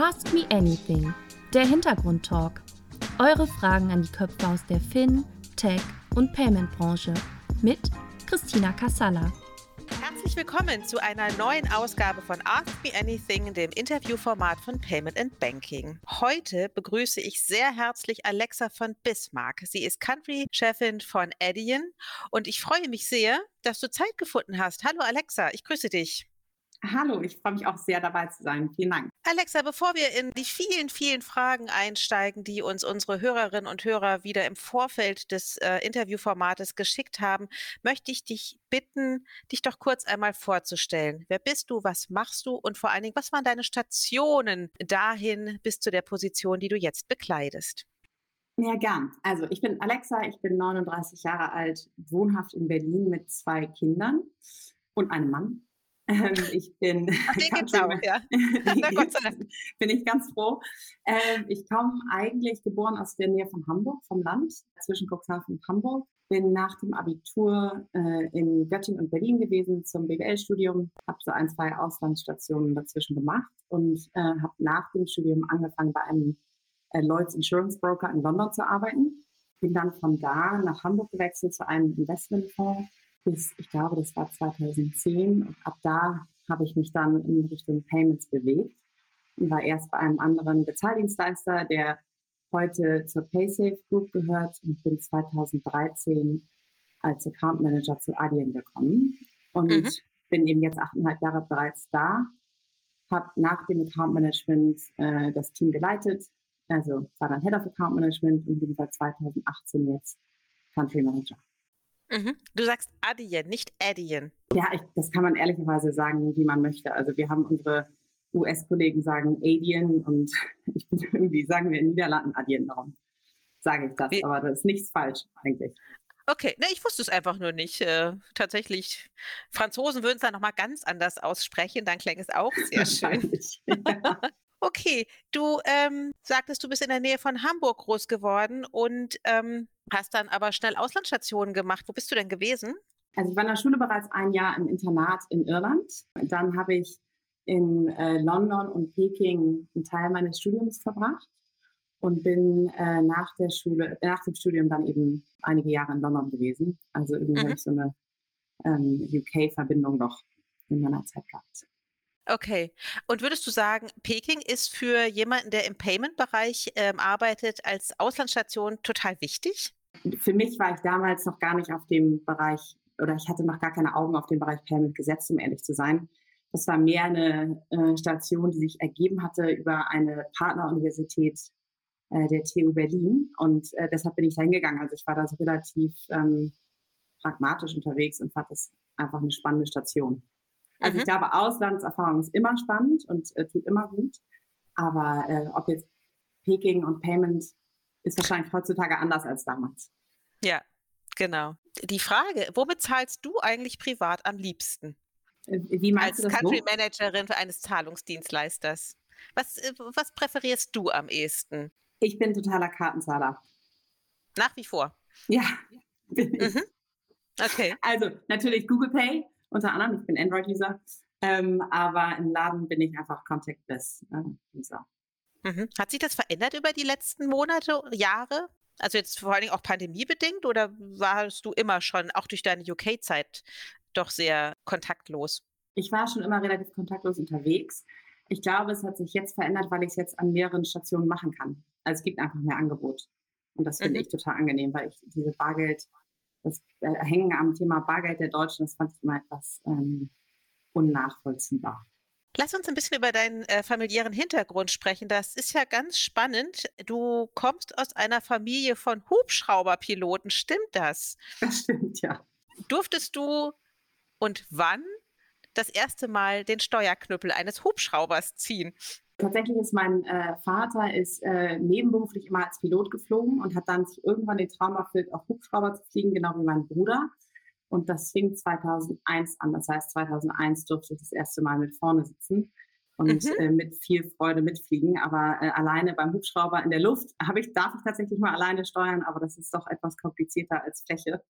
Ask Me Anything, der Hintergrundtalk. Eure Fragen an die Köpfe aus der Fin, Tech und Payment-Branche mit Christina Kassala. Herzlich willkommen zu einer neuen Ausgabe von Ask Me Anything, dem Interviewformat von Payment and Banking. Heute begrüße ich sehr herzlich Alexa von Bismarck. Sie ist Country-Chefin von Adyen und ich freue mich sehr, dass du Zeit gefunden hast. Hallo Alexa, ich grüße dich. Hallo, ich freue mich auch sehr dabei zu sein. Vielen Dank. Alexa, bevor wir in die vielen, vielen Fragen einsteigen, die uns unsere Hörerinnen und Hörer wieder im Vorfeld des äh, Interviewformates geschickt haben, möchte ich dich bitten, dich doch kurz einmal vorzustellen. Wer bist du, was machst du und vor allen Dingen, was waren deine Stationen dahin bis zu der Position, die du jetzt bekleidest? Ja, gern. Also ich bin Alexa, ich bin 39 Jahre alt, wohnhaft in Berlin mit zwei Kindern und einem Mann. Ähm, ich bin, ganz, auch, ja. bin ich ganz froh. Ähm, ich komme eigentlich geboren aus der Nähe von Hamburg, vom Land, zwischen Cuxhaven und Hamburg. Bin nach dem Abitur äh, in Göttingen und Berlin gewesen zum BWL-Studium, habe so ein, zwei Auslandsstationen dazwischen gemacht und äh, habe nach dem Studium angefangen, bei einem äh, Lloyds Insurance Broker in London zu arbeiten. Bin dann von da nach Hamburg gewechselt zu einem Investmentfonds bis, ich glaube, das war 2010. Und ab da habe ich mich dann in Richtung Payments bewegt und war erst bei einem anderen Bezahldienstleister, der heute zur PaySafe Group gehört und bin 2013 als Account Manager zu Adyen gekommen und mhm. bin eben jetzt achteinhalb Jahre bereits da, habe nach dem Account Management äh, das Team geleitet, also war dann Head of Account Management und bin seit 2018 jetzt Country Manager. Mhm. Du sagst Adyen, nicht Adyen. Ja, ich, das kann man ehrlicherweise sagen, wie man möchte. Also wir haben unsere US-Kollegen sagen Adyen und ich bin irgendwie, sagen wir in Niederlanden Adyen, darum sage ich das. Wie? Aber das ist nichts falsch eigentlich. Okay, ne, ich wusste es einfach nur nicht. Äh, tatsächlich, Franzosen würden es dann nochmal ganz anders aussprechen, dann klingt es auch sehr schön. ja. Okay, du ähm, sagtest, du bist in der Nähe von Hamburg groß geworden und ähm, hast dann aber schnell Auslandsstationen gemacht. Wo bist du denn gewesen? Also ich war in der Schule bereits ein Jahr im Internat in Irland. Dann habe ich in äh, London und Peking einen Teil meines Studiums verbracht und bin äh, nach der Schule, nach dem Studium dann eben einige Jahre in London gewesen. Also irgendwie mhm. so eine ähm, UK-Verbindung noch in meiner Zeit gehabt. Okay. Und würdest du sagen, Peking ist für jemanden, der im Payment-Bereich ähm, arbeitet, als Auslandsstation total wichtig? Für mich war ich damals noch gar nicht auf dem Bereich oder ich hatte noch gar keine Augen auf den Bereich Payment gesetzt, um ehrlich zu sein. Das war mehr eine äh, Station, die sich ergeben hatte über eine Partneruniversität äh, der TU Berlin. Und äh, deshalb bin ich da hingegangen. Also ich war da so relativ ähm, pragmatisch unterwegs und fand das einfach eine spannende Station. Also mhm. ich glaube, Auslandserfahrung ist immer spannend und äh, tut immer gut. Aber äh, ob jetzt Peking und Payment ist wahrscheinlich heutzutage anders als damals. Ja, genau. Die Frage, womit zahlst du eigentlich privat am liebsten? Äh, wie meinst als Country Managerin eines Zahlungsdienstleisters. Was, äh, was präferierst du am ehesten? Ich bin totaler Kartenzahler. Nach wie vor. Ja. Mhm. Okay. Also natürlich Google Pay, unter anderem. Ich bin Android-User. Ähm, aber im Laden bin ich einfach Contactless-User. Äh, mhm. Hat sich das verändert über die letzten Monate, Jahre? Also jetzt vor allen Dingen auch pandemiebedingt oder warst du immer schon, auch durch deine UK-Zeit, doch sehr kontaktlos? Ich war schon immer relativ kontaktlos unterwegs. Ich glaube, es hat sich jetzt verändert, weil ich es jetzt an mehreren Stationen machen kann. Also es gibt einfach mehr Angebot. Und das finde mhm. ich total angenehm, weil ich diese Bargeld das äh, Hängen am Thema Bargeld der Deutschen, das fand ich immer etwas ähm, unnachvollziehbar. Lass uns ein bisschen über deinen äh, familiären Hintergrund sprechen. Das ist ja ganz spannend. Du kommst aus einer Familie von Hubschrauberpiloten. Stimmt das? Das stimmt, ja. Durftest du und wann das erste Mal den Steuerknüppel eines Hubschraubers ziehen? Tatsächlich ist mein äh, Vater ist äh, nebenberuflich immer als Pilot geflogen und hat dann sich irgendwann den Traum erfüllt, auf Hubschrauber zu fliegen, genau wie mein Bruder. Und das fing 2001 an. Das heißt, 2001 durfte ich das erste Mal mit vorne sitzen und mhm. äh, mit viel Freude mitfliegen. Aber äh, alleine beim Hubschrauber in der Luft habe ich, darf ich tatsächlich mal alleine steuern, aber das ist doch etwas komplizierter als Fläche.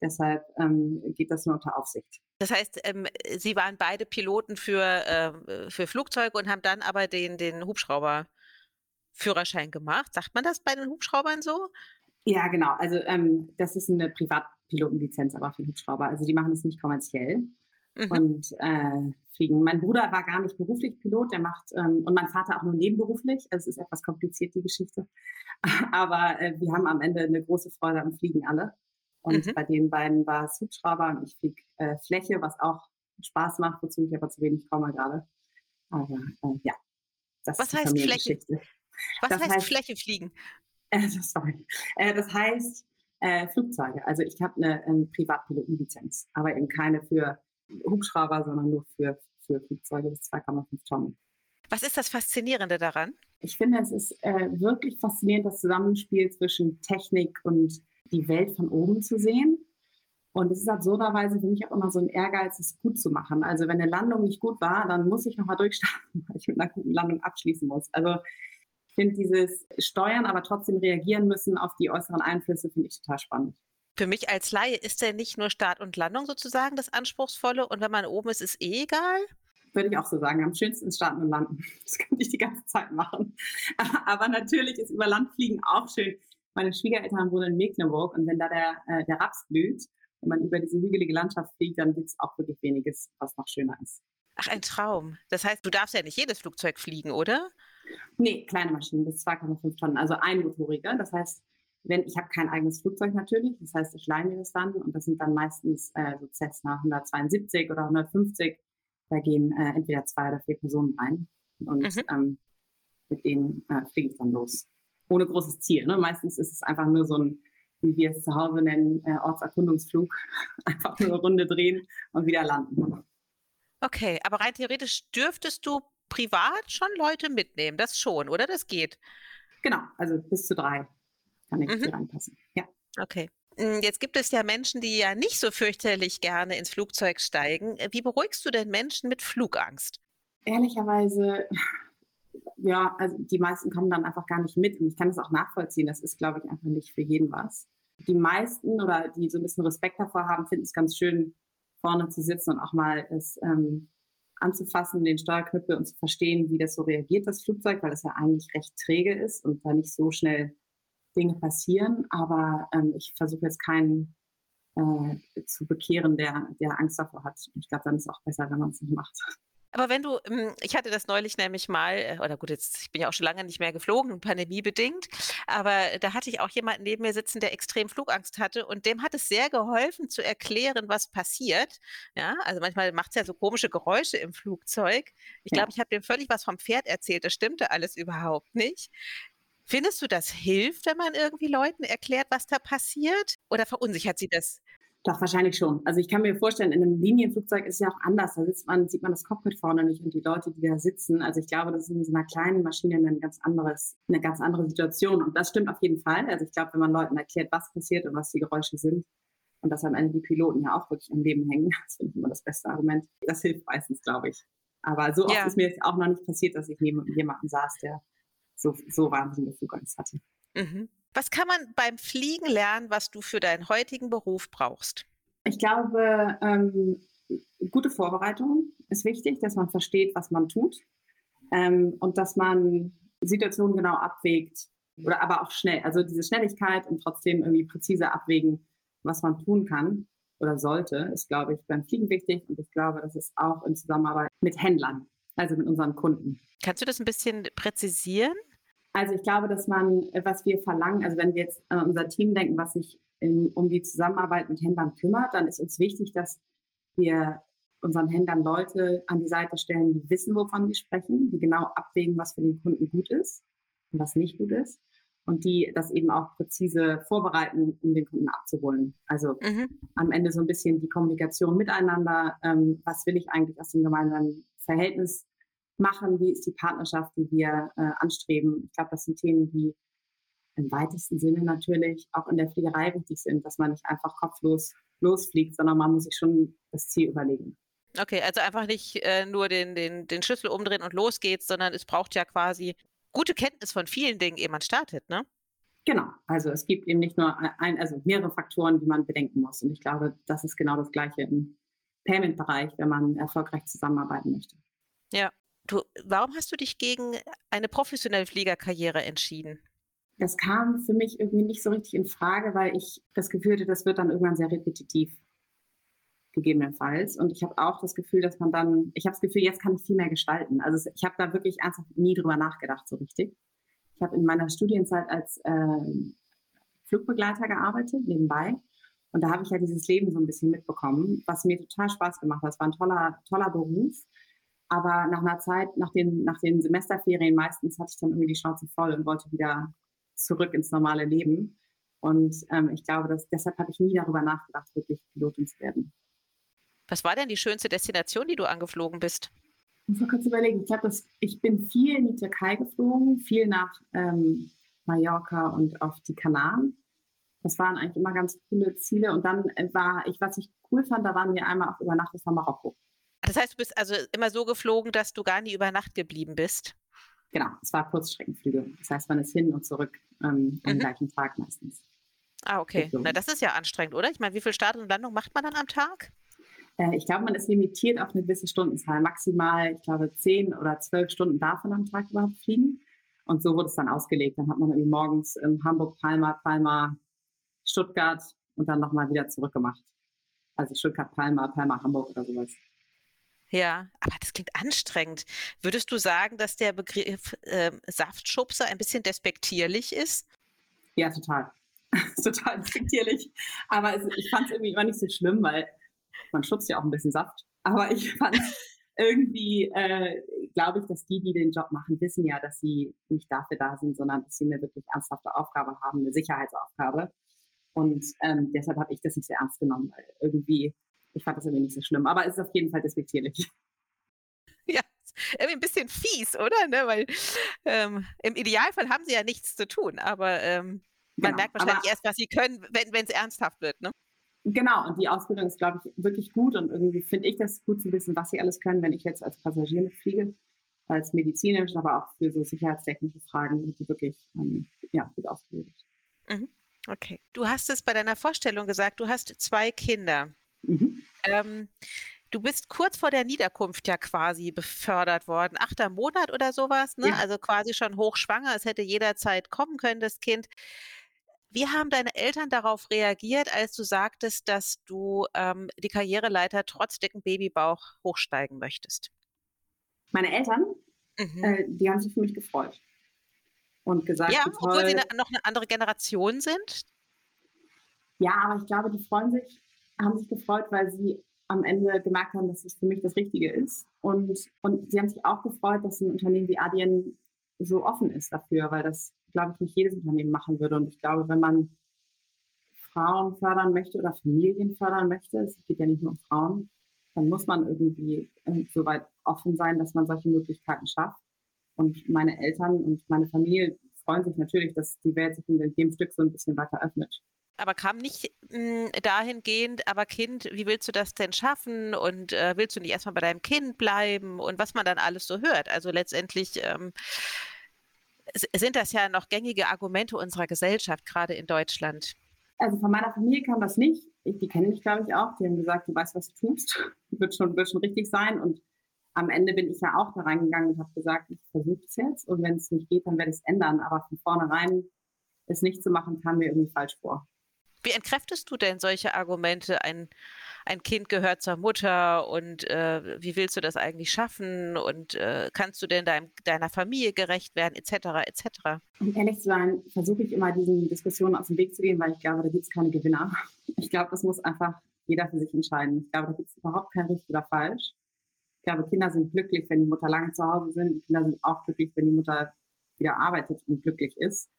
Deshalb ähm, geht das nur unter Aufsicht. Das heißt, ähm, Sie waren beide Piloten für, äh, für Flugzeuge und haben dann aber den, den Hubschrauberführerschein gemacht. Sagt man das bei den Hubschraubern so? Ja, genau. Also ähm, das ist eine Privatpilotenlizenz aber für Hubschrauber. Also die machen es nicht kommerziell mhm. und äh, fliegen. Mein Bruder war gar nicht beruflich Pilot, der macht ähm, und mein Vater auch nur nebenberuflich. Also es ist etwas kompliziert die Geschichte, aber äh, wir haben am Ende eine große Freude am Fliegen alle. Und mhm. bei den beiden war es Hubschrauber und ich fliege äh, Fläche, was auch Spaß macht, wozu ich aber zu wenig komme gerade. Aber äh, ja, das was ist heißt Fläche? Was das heißt, heißt Fläche fliegen? Äh, sorry. Äh, das heißt äh, Flugzeuge. Also ich habe eine ähm, Privatpilotenlizenz, aber eben keine für Hubschrauber, sondern nur für, für Flugzeuge bis 2,5 Tonnen. Was ist das Faszinierende daran? Ich finde, es ist äh, wirklich faszinierend, das Zusammenspiel zwischen Technik und die Welt von oben zu sehen. Und es ist absurderweise für mich auch immer so ein Ehrgeiz, es gut zu machen. Also wenn eine Landung nicht gut war, dann muss ich nochmal durchstarten, weil ich mit einer guten Landung abschließen muss. Also ich finde dieses Steuern, aber trotzdem reagieren müssen auf die äußeren Einflüsse, finde ich total spannend. Für mich als Laie ist ja nicht nur Start und Landung sozusagen das Anspruchsvolle und wenn man oben ist, ist eh egal? Würde ich auch so sagen. Am schönsten ist Starten und Landen. Das könnte ich die ganze Zeit machen. Aber natürlich ist über Landfliegen auch schön meine Schwiegereltern wohnen in Mecklenburg und wenn da der, äh, der Raps blüht und man über diese hügelige Landschaft fliegt, dann gibt es auch wirklich weniges, was noch schöner ist. Ach, ein Traum. Das heißt, du darfst ja nicht jedes Flugzeug fliegen, oder? Nee, kleine Maschinen bis 2,5 Tonnen, also einmotorige. Das heißt, wenn ich habe kein eigenes Flugzeug natürlich, das heißt, ich leihe mir das dann und das sind dann meistens äh, so Cessna 172 oder 150. Da gehen äh, entweder zwei oder vier Personen rein und mhm. ähm, mit denen äh, fliege ich dann los ohne großes Ziel. Ne? Meistens ist es einfach nur so ein, wie wir es zu Hause nennen, äh, Ortserkundungsflug. einfach nur eine Runde drehen und wieder landen. Okay, aber rein theoretisch dürftest du privat schon Leute mitnehmen. Das schon, oder? Das geht. Genau, also bis zu drei kann ich mhm. reinpassen. Ja. Okay. Hm, jetzt gibt es ja Menschen, die ja nicht so fürchterlich gerne ins Flugzeug steigen. Wie beruhigst du denn Menschen mit Flugangst? Ehrlicherweise ja, also die meisten kommen dann einfach gar nicht mit. Und ich kann das auch nachvollziehen. Das ist, glaube ich, einfach nicht für jeden was. Die meisten oder die so ein bisschen Respekt davor haben, finden es ganz schön, vorne zu sitzen und auch mal es ähm, anzufassen, den Steuerknüppel und zu verstehen, wie das so reagiert, das Flugzeug, weil es ja eigentlich recht träge ist und da nicht so schnell Dinge passieren. Aber ähm, ich versuche jetzt keinen äh, zu bekehren, der, der Angst davor hat. Ich glaube, dann ist es auch besser, wenn man es nicht macht. Aber wenn du, hm, ich hatte das neulich nämlich mal, äh, oder gut, jetzt, ich bin ja auch schon lange nicht mehr geflogen, pandemiebedingt, aber da hatte ich auch jemanden neben mir sitzen, der extrem Flugangst hatte und dem hat es sehr geholfen zu erklären, was passiert. Ja, also manchmal macht es ja so komische Geräusche im Flugzeug. Ich glaube, ich habe dem völlig was vom Pferd erzählt, das stimmte alles überhaupt nicht. Findest du, das hilft, wenn man irgendwie Leuten erklärt, was da passiert? Oder verunsichert sie das? Doch, wahrscheinlich schon. Also ich kann mir vorstellen, in einem Linienflugzeug ist es ja auch anders. Da sitzt man, sieht man das Cockpit vorne nicht und die Leute, die da sitzen. Also ich glaube, das ist in so einer kleinen Maschine ein ganz anderes, eine ganz andere Situation. Und das stimmt auf jeden Fall. Also ich glaube, wenn man Leuten erklärt, was passiert und was die Geräusche sind und dass am Ende die Piloten ja auch wirklich am Leben hängen, das finde ich immer das beste Argument. Das hilft meistens, glaube ich. Aber so oft ja. ist mir jetzt auch noch nicht passiert, dass ich neben jemandem saß, der so, so wahnsinnige Flugangst hatte. Mhm. Was kann man beim Fliegen lernen, was du für deinen heutigen Beruf brauchst? Ich glaube, ähm, gute Vorbereitung ist wichtig, dass man versteht, was man tut ähm, und dass man Situationen genau abwägt oder aber auch schnell, also diese Schnelligkeit und trotzdem irgendwie präzise abwägen, was man tun kann oder sollte, ist, glaube ich, beim Fliegen wichtig und ich glaube, das ist auch in Zusammenarbeit mit Händlern, also mit unseren Kunden. Kannst du das ein bisschen präzisieren? Also ich glaube, dass man, äh, was wir verlangen, also wenn wir jetzt an unser Team denken, was sich in, um die Zusammenarbeit mit Händlern kümmert, dann ist uns wichtig, dass wir unseren Händlern Leute an die Seite stellen, die wissen, wovon wir sprechen, die genau abwägen, was für den Kunden gut ist und was nicht gut ist und die das eben auch präzise vorbereiten, um den Kunden abzuholen. Also mhm. am Ende so ein bisschen die Kommunikation miteinander. Ähm, was will ich eigentlich aus dem gemeinsamen Verhältnis machen? Wie ist die Partnerschaft, die wir äh, anstreben? Ich glaube, das sind Themen, die im weitesten Sinne natürlich auch in der Fliegerei wichtig sind, dass man nicht einfach kopflos losfliegt, sondern man muss sich schon das Ziel überlegen. Okay, also einfach nicht äh, nur den, den, den Schlüssel umdrehen und los geht's, sondern es braucht ja quasi gute Kenntnis von vielen Dingen, ehe man startet, ne? Genau, also es gibt eben nicht nur ein, also mehrere Faktoren, die man bedenken muss. Und ich glaube, das ist genau das Gleiche im Payment-Bereich, wenn man erfolgreich zusammenarbeiten möchte. Ja, du, warum hast du dich gegen eine professionelle Fliegerkarriere entschieden? Das kam für mich irgendwie nicht so richtig in Frage, weil ich das Gefühl hatte, das wird dann irgendwann sehr repetitiv gegebenenfalls. Und ich habe auch das Gefühl, dass man dann, ich habe das Gefühl, jetzt kann ich viel mehr gestalten. Also ich habe da wirklich ernsthaft nie drüber nachgedacht, so richtig. Ich habe in meiner Studienzeit als äh, Flugbegleiter gearbeitet, nebenbei. Und da habe ich ja dieses Leben so ein bisschen mitbekommen, was mir total Spaß gemacht hat. Es war ein toller, toller Beruf. Aber nach einer Zeit, nach den, nach den Semesterferien meistens, hatte ich dann irgendwie die Schnauze voll und wollte wieder zurück ins normale Leben. Und ähm, ich glaube, dass, deshalb habe ich nie darüber nachgedacht, wirklich Pilotin zu werden. Was war denn die schönste Destination, die du angeflogen bist? Ich muss mal kurz überlegen. Ich glaube, ich bin viel in die Türkei geflogen, viel nach ähm, Mallorca und auf die Kanaren. Das waren eigentlich immer ganz coole Ziele. Und dann war ich, was ich cool fand, da waren wir einmal auch über Nacht, das war Marokko. Das heißt, du bist also immer so geflogen, dass du gar nie über Nacht geblieben bist? Genau, es war Kurzstreckenflüge. Das heißt, man ist hin und zurück ähm, am mhm. gleichen Tag meistens. Ah, okay. Geflogen. Na, das ist ja anstrengend, oder? Ich meine, wie viel Start und Landung macht man dann am Tag? Äh, ich glaube, man ist limitiert auf eine gewisse Stundenzahl. Maximal, ich glaube, zehn oder zwölf Stunden darf man am Tag überhaupt fliegen. Und so wurde es dann ausgelegt. Dann hat man irgendwie morgens in Hamburg, Palma, Palma, Stuttgart und dann nochmal wieder zurückgemacht. Also Stuttgart, Palma, Palma, Hamburg oder sowas. Ja, aber das klingt anstrengend. Würdest du sagen, dass der Begriff äh, Saftschubser ein bisschen despektierlich ist? Ja, total. total despektierlich. Aber es, ich fand es irgendwie immer nicht so schlimm, weil man schubst ja auch ein bisschen Saft. Aber ich fand irgendwie, äh, glaube ich, dass die, die den Job machen, wissen ja, dass sie nicht dafür da sind, sondern dass sie eine wirklich ernsthafte Aufgabe haben, eine Sicherheitsaufgabe. Und ähm, deshalb habe ich das nicht sehr ernst genommen, weil irgendwie, ich fand das irgendwie nicht so schlimm. Aber es ist auf jeden Fall despektierlich. Ja, irgendwie ein bisschen fies, oder? Ne? Weil ähm, im Idealfall haben sie ja nichts zu tun, aber ähm, man genau, merkt wahrscheinlich erst, was sie können, wenn es ernsthaft wird. Ne? Genau, und die Ausbildung ist, glaube ich, wirklich gut und irgendwie finde ich das gut zu wissen, was sie alles können, wenn ich jetzt als Passagier mitfliege, als medizinisch, aber auch für so sicherheitstechnische Fragen sind die wirklich ähm, ja, gut ausgebildet. Mhm. Okay. Du hast es bei deiner Vorstellung gesagt, du hast zwei Kinder. Mhm. Ähm, du bist kurz vor der Niederkunft ja quasi befördert worden. Achter Monat oder sowas, ne? Ja. Also quasi schon hochschwanger. Es hätte jederzeit kommen können, das Kind. Wie haben deine Eltern darauf reagiert, als du sagtest, dass du ähm, die Karriereleiter trotz dicken Babybauch hochsteigen möchtest? Meine Eltern, mhm. äh, die haben sich für mich gefreut und gesagt, ja, obwohl sie ne, noch eine andere Generation sind. Ja, aber ich glaube, die freuen sich, haben sich gefreut, weil sie am Ende gemerkt haben, dass es für mich das Richtige ist. Und, und sie haben sich auch gefreut, dass ein Unternehmen wie Adyen so offen ist dafür, weil das glaube ich, nicht jedes Unternehmen machen würde. Und ich glaube, wenn man Frauen fördern möchte oder Familien fördern möchte, es geht ja nicht nur um Frauen, dann muss man irgendwie äh, so weit offen sein, dass man solche Möglichkeiten schafft. Und meine Eltern und meine Familie freuen sich natürlich, dass die Welt sich in dem Stück so ein bisschen weiter öffnet. Aber kam nicht mh, hm, dahingehend, aber Kind, wie willst du das denn schaffen? Und äh, willst du nicht erstmal bei deinem Kind bleiben? Und was man dann alles so hört. Also letztendlich ähm, sind das ja noch gängige Argumente unserer Gesellschaft, gerade in Deutschland. Also von meiner Familie kam das nicht. Ich, die kennen mich, glaube ich, auch. Die haben gesagt, du weißt, was du tust. wird, schon, wird schon richtig sein. Und am Ende bin ich ja auch da reingegangen und habe gesagt, ich versuche es jetzt. Und wenn es nicht geht, dann werde ich es ändern. Aber von vornherein es nicht zu machen, kam mir irgendwie falsch vor. Wie entkräftest du denn solche Argumente? Ein, ein Kind gehört zur Mutter und äh, wie willst du das eigentlich schaffen und äh, kannst du denn dein, deiner Familie gerecht werden, etc., etc.? Um ehrlich zu sein, versuche ich immer diesen Diskussionen aus dem Weg zu gehen, weil ich glaube, da gibt es keine Gewinner. Ich glaube, das muss einfach jeder für sich entscheiden. Ich glaube, da gibt es überhaupt kein richtig oder falsch. Ich glaube, Kinder sind glücklich, wenn die Mutter lange zu Hause sind. Kinder sind auch glücklich, wenn die Mutter wieder arbeitet und glücklich ist.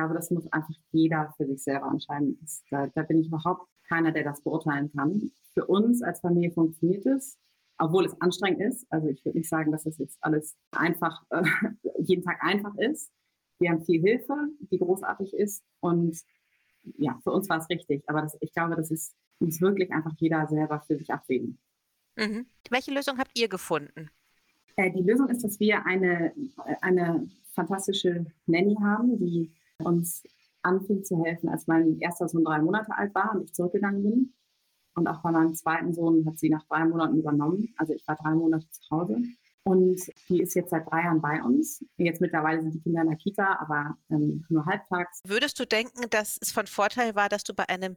Ich glaube, das muss einfach jeder für sich selber entscheiden. Da, da bin ich überhaupt keiner, der das beurteilen kann. Für uns als Familie funktioniert es, obwohl es anstrengend ist. Also ich würde nicht sagen, dass das jetzt alles einfach, äh, jeden Tag einfach ist. Wir haben viel Hilfe, die großartig ist. Und ja, für uns war es richtig. Aber das, ich glaube, das ist, muss wirklich einfach jeder selber für sich abwägen. Mhm. Welche Lösung habt ihr gefunden? Äh, die Lösung ist, dass wir eine, eine fantastische Nanny haben, die uns anfing zu helfen, als mein erster Sohn drei Monate alt war und ich zurückgegangen bin. Und auch bei meinem zweiten Sohn hat sie nach drei Monaten übernommen. Also ich war drei Monate zu Hause. Und die ist jetzt seit drei Jahren bei uns. Jetzt mittlerweile sind die Kinder in der Kita, aber ähm, nur halbtags. Würdest du denken, dass es von Vorteil war, dass du bei einem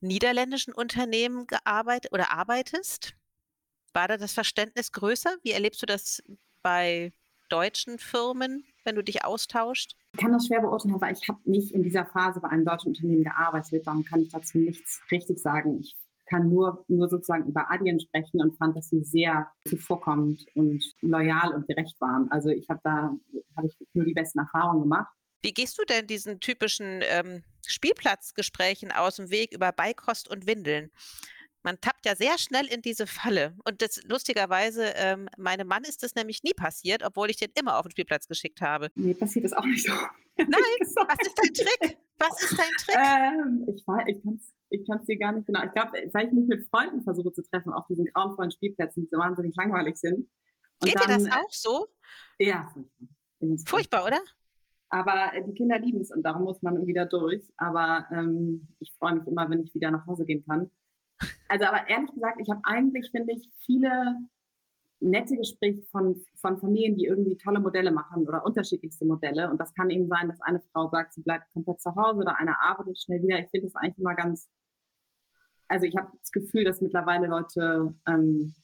niederländischen Unternehmen gearbeitet oder arbeitest? War da das Verständnis größer? Wie erlebst du das bei deutschen Firmen, wenn du dich austauscht? Ich kann das schwer beurteilen, weil ich habe nicht in dieser Phase bei einem deutschen Unternehmen gearbeitet. Darum kann ich dazu nichts richtig sagen. Ich kann nur, nur sozusagen über Adyen sprechen und fand, dass sie sehr zuvorkommend und loyal und gerecht waren. Also ich habe da habe ich nur die besten Erfahrungen gemacht. Wie gehst du denn diesen typischen ähm, Spielplatzgesprächen aus dem Weg über Beikost und Windeln? Man tappt ja sehr schnell in diese Falle. Und das lustigerweise, ähm, meinem Mann ist das nämlich nie passiert, obwohl ich den immer auf den Spielplatz geschickt habe. Nee, passiert das auch nicht so. Nein, was ist dein Trick? Was ist dein Trick? Ähm, ich ich kann es ich kann's dir gar nicht genau. Ich glaube, weil ich mich mit Freunden versuche zu treffen auf diesen grauenvollen Spielplätzen, die so wahnsinnig langweilig sind. Und Geht dann, dir das auch so? Ja, furchtbar. Furchtbar, oder? Aber äh, die Kinder lieben es und darum muss man wieder durch. Aber ähm, ich freue mich immer, wenn ich wieder nach Hause gehen kann. Also, aber ehrlich gesagt, ich habe eigentlich, finde ich, viele nette Gespräche von, von Familien, die irgendwie tolle Modelle machen oder unterschiedlichste Modelle. Und das kann eben sein, dass eine Frau sagt, sie bleibt komplett zu Hause oder eine arbeitet schnell wieder. Ich finde das eigentlich immer ganz, also ich habe das Gefühl, dass mittlerweile Leute ähm,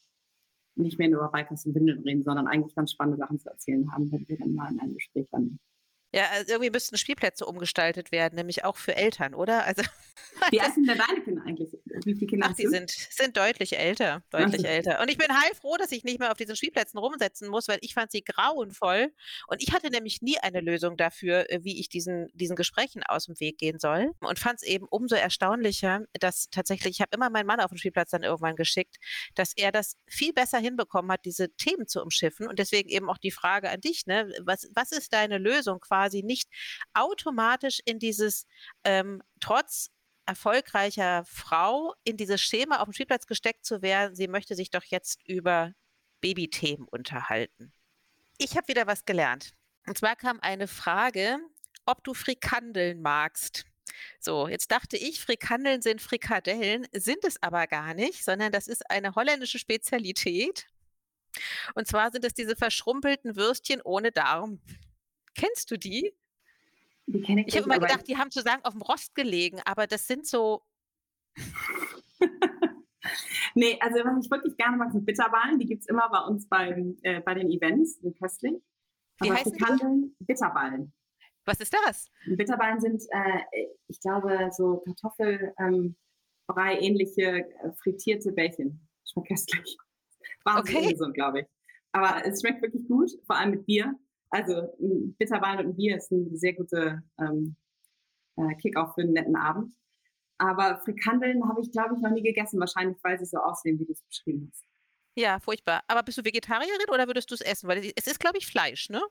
nicht mehr nur über Bikers und Windeln reden, sondern eigentlich ganz spannende Sachen zu erzählen haben, wenn wir dann mal in einem Gespräch dann ja, also irgendwie müssten Spielplätze umgestaltet werden, nämlich auch für Eltern, oder? Also, Wie sind denn deine Kinder eigentlich? Wie viele Kinder Ach, die sind, sind deutlich älter, deutlich also. älter. Und ich bin heilfroh, dass ich nicht mehr auf diesen Spielplätzen rumsetzen muss, weil ich fand sie grauenvoll. Und ich hatte nämlich nie eine Lösung dafür, äh, wie ich diesen, diesen Gesprächen aus dem Weg gehen soll. Und fand es eben umso erstaunlicher, dass tatsächlich, ich habe immer meinen Mann auf den Spielplatz dann irgendwann geschickt, dass er das viel besser hinbekommen hat, diese Themen zu umschiffen. Und deswegen eben auch die Frage an dich, ne? Was, was ist deine Lösung quasi? quasi nicht automatisch in dieses ähm, trotz erfolgreicher Frau in dieses Schema auf dem Spielplatz gesteckt zu werden, sie möchte sich doch jetzt über Babythemen unterhalten. Ich habe wieder was gelernt. Und zwar kam eine Frage, ob du Frikandeln magst. So, jetzt dachte ich, Frikandeln sind Frikadellen, sind es aber gar nicht, sondern das ist eine holländische Spezialität. Und zwar sind es diese verschrumpelten Würstchen ohne Darm. Kennst du die? Die kenne ich Ich habe immer gedacht, die haben sozusagen auf dem Rost gelegen, aber das sind so. nee, also was ich wirklich gerne mag, sind Bitterballen. Die gibt es immer bei uns beim, äh, bei den Events in Köstlich. Wie aber heißen die? Bitterballen. Was ist das? Bitterballen sind, äh, ich glaube, so Kartoffelbrei ähm, ähnliche äh, frittierte Bällchen. Schmeckt köstlich. Wahnsinnig okay. gesund, glaube ich. Aber es schmeckt wirklich gut, vor allem mit Bier. Also Bitterwein und Bier ist ein sehr guter ähm, äh, Kick-Off für einen netten Abend. Aber Frikandeln habe ich, glaube ich, noch nie gegessen. Wahrscheinlich, weil sie so aussehen, wie du es beschrieben hast. Ja, furchtbar. Aber bist du Vegetarierin oder würdest du es essen? Weil es ist, glaube ich, Fleisch, ne?